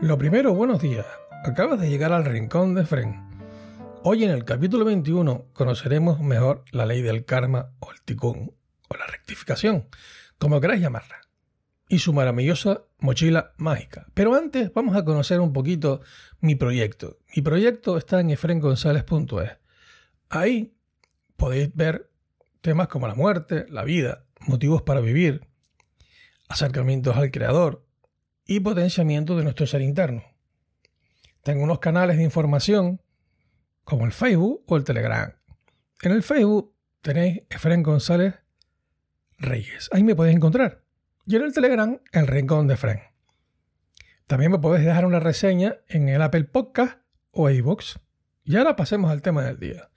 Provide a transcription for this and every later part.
Lo primero, buenos días. Acabas de llegar al rincón de Fren. Hoy en el capítulo 21 conoceremos mejor la ley del karma o el tikkun o la rectificación, como queráis llamarla, y su maravillosa mochila mágica. Pero antes vamos a conocer un poquito mi proyecto. Mi proyecto está en efrengonzales.es. Ahí podéis ver temas como la muerte, la vida, motivos para vivir, acercamientos al creador, y potenciamiento de nuestro ser interno. Tengo unos canales de información como el Facebook o el Telegram. En el Facebook tenéis Efren González Reyes. Ahí me podéis encontrar. Y en el Telegram, el Rincón de Efren. También me podéis dejar una reseña en el Apple Podcast o iVoox. Y ahora pasemos al tema del día.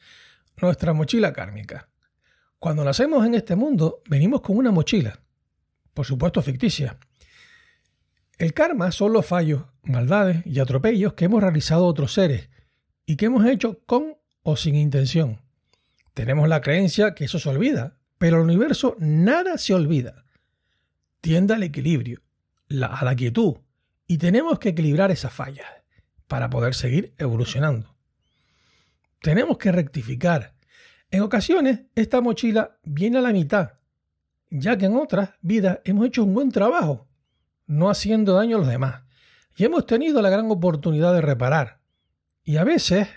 Nuestra mochila kármica. Cuando nacemos en este mundo, venimos con una mochila. Por supuesto ficticia el karma son los fallos, maldades y atropellos que hemos realizado otros seres y que hemos hecho con o sin intención. Tenemos la creencia que eso se olvida, pero el universo nada se olvida. Tiende al equilibrio, a la quietud, y tenemos que equilibrar esas fallas para poder seguir evolucionando. Tenemos que rectificar. En ocasiones, esta mochila viene a la mitad, ya que en otras vidas hemos hecho un buen trabajo no haciendo daño a los demás. Y hemos tenido la gran oportunidad de reparar. Y a veces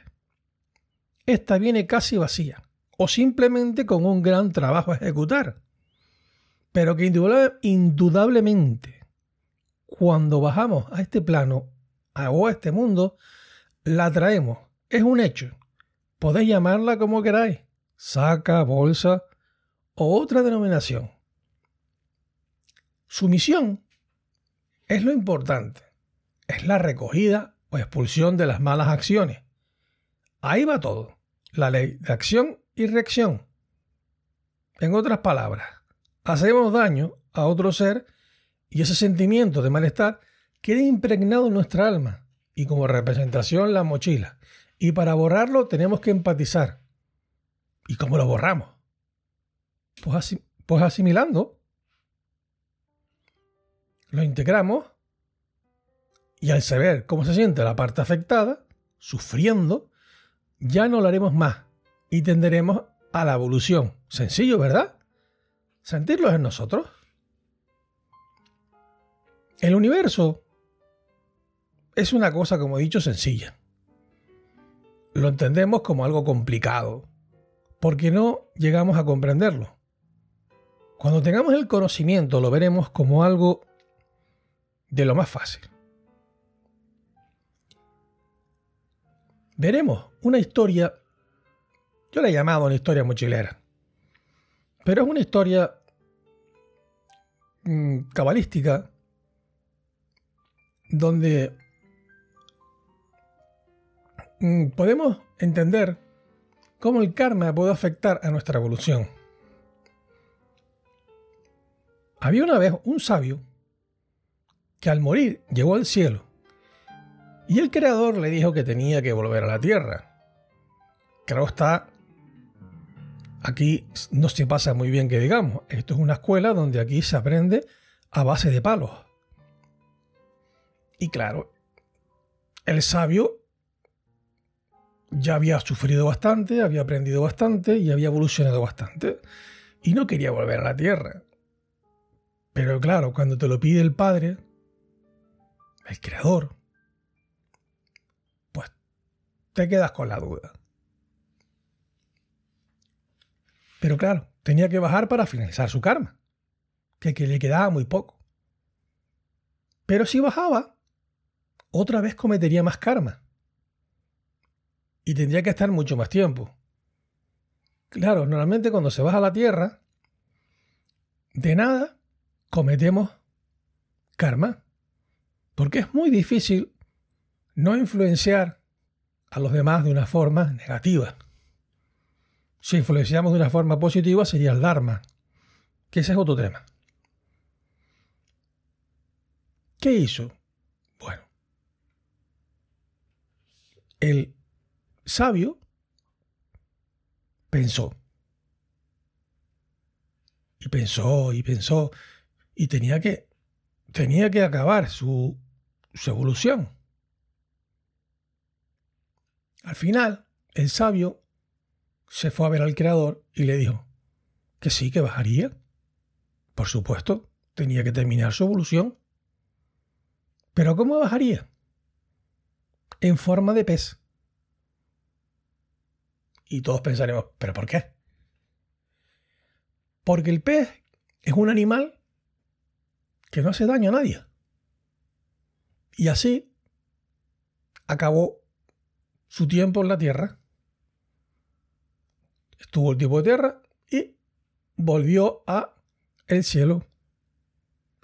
esta viene casi vacía o simplemente con un gran trabajo a ejecutar. Pero que indudablemente cuando bajamos a este plano o a este mundo, la traemos. Es un hecho. Podéis llamarla como queráis. Saca, bolsa o otra denominación. Su misión es lo importante. Es la recogida o expulsión de las malas acciones. Ahí va todo. La ley de acción y reacción. En otras palabras, hacemos daño a otro ser y ese sentimiento de malestar queda impregnado en nuestra alma y como representación la mochila. Y para borrarlo tenemos que empatizar. ¿Y cómo lo borramos? Pues, pues asimilando lo integramos y al saber cómo se siente la parte afectada, sufriendo, ya no lo haremos más y tenderemos a la evolución. Sencillo, ¿verdad? Sentirlo en nosotros. El universo es una cosa, como he dicho, sencilla. Lo entendemos como algo complicado, porque no llegamos a comprenderlo. Cuando tengamos el conocimiento lo veremos como algo de lo más fácil. Veremos una historia, yo la he llamado una historia mochilera, pero es una historia mm, cabalística donde mm, podemos entender cómo el karma puede afectar a nuestra evolución. Había una vez un sabio que al morir llegó al cielo. Y el creador le dijo que tenía que volver a la tierra. Claro está, aquí no se pasa muy bien que digamos. Esto es una escuela donde aquí se aprende a base de palos. Y claro, el sabio ya había sufrido bastante, había aprendido bastante y había evolucionado bastante. Y no quería volver a la tierra. Pero claro, cuando te lo pide el padre, el creador, pues te quedas con la duda. Pero claro, tenía que bajar para finalizar su karma, que, que le quedaba muy poco. Pero si bajaba, otra vez cometería más karma. Y tendría que estar mucho más tiempo. Claro, normalmente cuando se baja a la tierra, de nada cometemos karma Porque es muy difícil no influenciar a los demás de una forma negativa. Si influenciamos de una forma positiva sería el Dharma, que ese es otro tema. ¿Qué hizo? Bueno, el sabio pensó. Y pensó y pensó. Y tenía que, tenía que acabar su, su evolución. Al final, el sabio se fue a ver al creador y le dijo que sí, que bajaría. Por supuesto, tenía que terminar su evolución. Pero ¿cómo bajaría? En forma de pez. Y todos pensaremos, ¿pero por qué? Porque el pez es un animal que no hace daño a nadie. Y así acabó su tiempo en la tierra. Estuvo el tiempo de tierra y volvió a el cielo.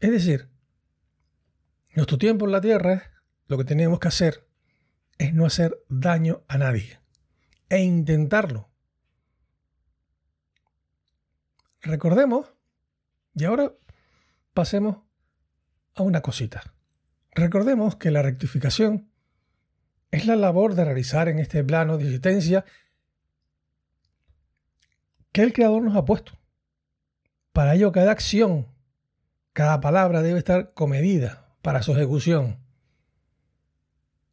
Es decir, nuestro tiempo en la tierra, lo que tenemos que hacer es no hacer daño a nadie e intentarlo. Recordemos, y ahora pasemos a una cosita. Recordemos que la rectificación es la labor de realizar en este plano de existencia que el Creador nos ha puesto. Para ello, cada acción, cada palabra debe estar comedida para su ejecución.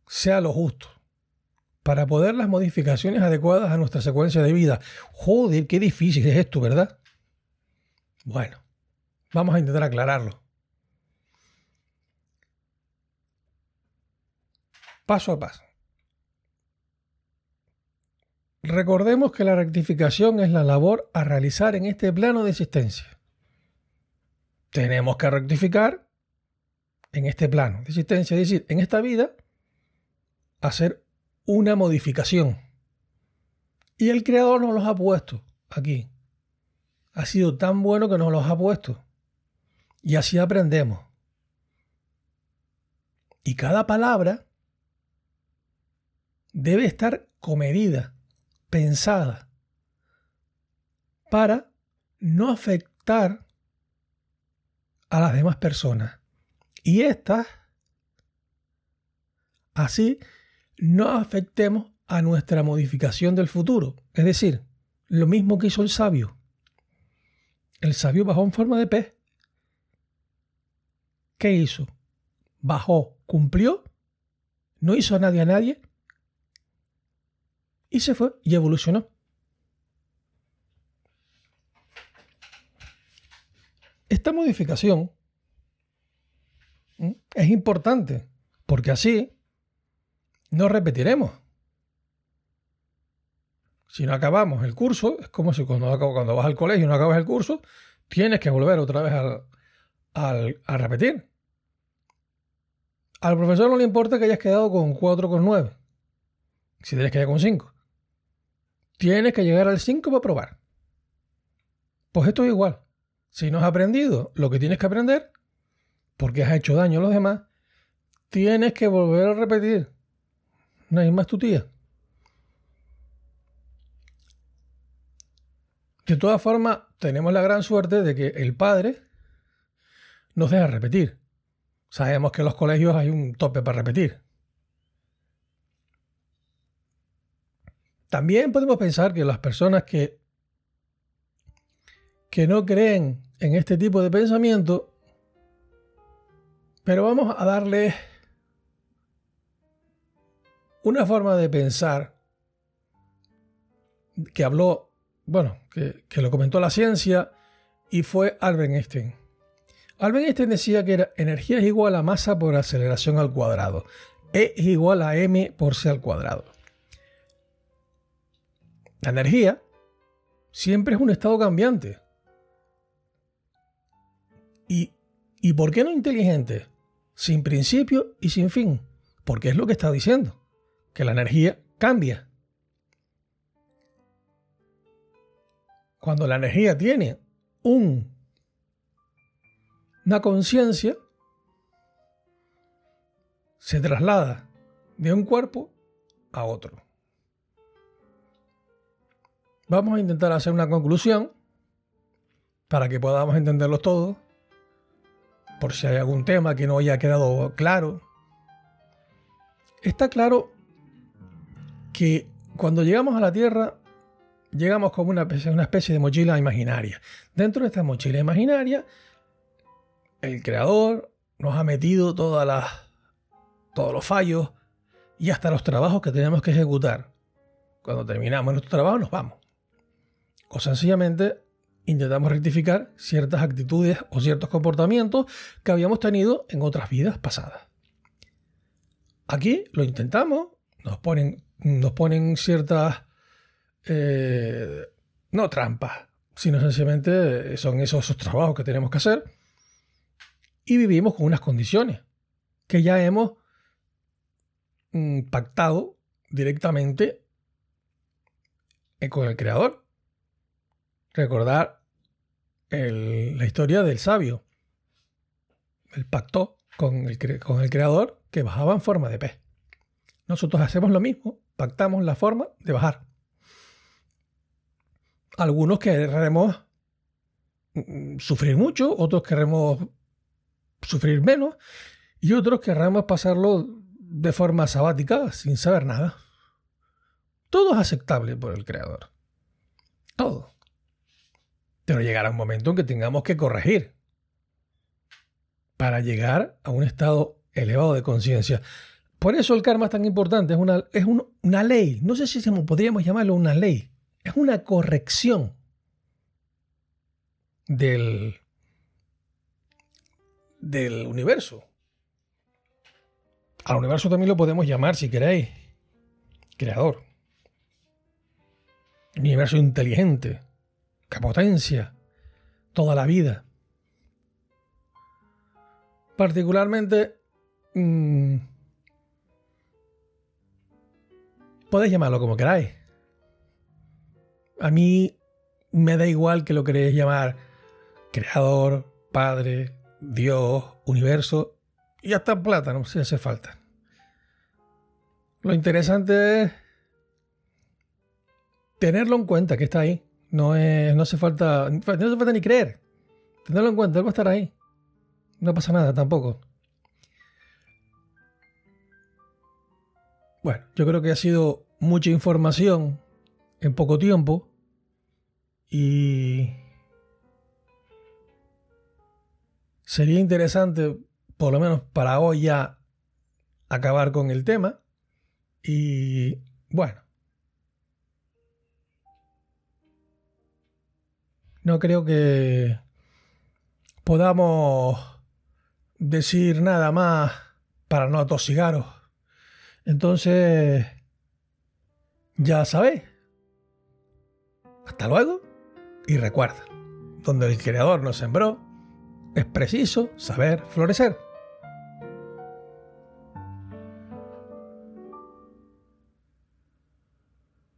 Sea lo justo. Para poder las modificaciones adecuadas a nuestra secuencia de vida. Joder, qué difícil es esto, ¿verdad? Bueno, vamos a intentar aclararlo. Paso a paso. Recordemos que la rectificación es la labor a realizar en este plano de existencia. Tenemos que rectificar en este plano de existencia, es decir, en esta vida, hacer una modificación. Y el Creador nos los ha puesto aquí. Ha sido tan bueno que nos los ha puesto. Y así aprendemos. Y cada palabra debe estar comedida pensada para no afectar a las demás personas. Y estas, así, no afectemos a nuestra modificación del futuro. Es decir, lo mismo que hizo el sabio. El sabio bajó en forma de pez. ¿Qué hizo? Bajó, cumplió, no hizo a nadie a nadie y se fue y evolucionó. Esta modificación es importante porque así no repetiremos. Si no acabamos el curso, es como si cuando, cuando vas al colegio y no acabas el curso, tienes que volver otra vez al, a repetir. Al profesor no le importa que hayas quedado con 4 con 9, si tienes que ir con 5. Tienes que llegar al 5 para probar. Pues esto es igual. Si no has aprendido lo que tienes que aprender, porque has hecho daño a los demás, tienes que volver a repetir. No hay más tu tía. De todas formas, tenemos la gran suerte de que el padre nos deja repetir. Sabemos que en los colegios hay un tope para repetir. También podemos pensar que las personas que, que no creen en este tipo de pensamiento, pero vamos a darle una forma de pensar que habló, bueno, que, que, lo comentó la ciencia y fue Albert Einstein. Albert Einstein decía que era energía es igual a masa por aceleración al cuadrado. E es igual a m por c al cuadrado. La energía siempre es un estado cambiante. ¿Y, ¿Y por qué no inteligente? Sin principio y sin fin. Porque es lo que está diciendo, que la energía cambia. Cuando la energía tiene un, una conciencia, se traslada de un cuerpo a otro. Vamos a intentar hacer una conclusión para que podamos entenderlo todos, por si hay algún tema que no haya quedado claro. Está claro que cuando llegamos a la Tierra, llegamos como una especie, una especie de mochila imaginaria. Dentro de esta mochila imaginaria, el creador nos ha metido todas las, todos los fallos y hasta los trabajos que tenemos que ejecutar. Cuando terminamos nuestro trabajo nos vamos. O sencillamente intentamos rectificar ciertas actitudes o ciertos comportamientos que habíamos tenido en otras vidas pasadas. Aquí lo intentamos, nos ponen, nos ponen ciertas, eh, no trampas, sino sencillamente son esos, esos trabajos que tenemos que hacer y vivimos con unas condiciones que ya hemos mm, pactado directamente con el creador. Recordar la historia del sabio. El pacto con el, con el creador que bajaba en forma de pez. Nosotros hacemos lo mismo, pactamos la forma de bajar. Algunos querremos mm, sufrir mucho, otros queremos sufrir menos, y otros querremos pasarlo de forma sabática, sin saber nada. Todo es aceptable por el creador. Todo. Pero llegará un momento en que tengamos que corregir para llegar a un estado elevado de conciencia. Por eso el karma es tan importante, es una, es una ley, no sé si podríamos llamarlo una ley, es una corrección del, del universo. Al universo también lo podemos llamar, si queréis, creador. Universo inteligente, que potencia toda la vida. Particularmente, mmm, podéis llamarlo como queráis. A mí me da igual que lo queréis llamar creador, padre, Dios, universo y hasta plátano si hace falta. Lo interesante es tenerlo en cuenta que está ahí. No, es, no hace falta, no hace falta ni creer. Tenerlo en cuenta, él va a estar ahí. No pasa nada tampoco. Bueno, yo creo que ha sido mucha información en poco tiempo y sería interesante, por lo menos para hoy ya, acabar con el tema. Y bueno, no creo que podamos decir nada más para no atosigaros. Entonces, ya sabéis. Hasta luego y recuerda, donde el creador nos sembró, es preciso saber florecer.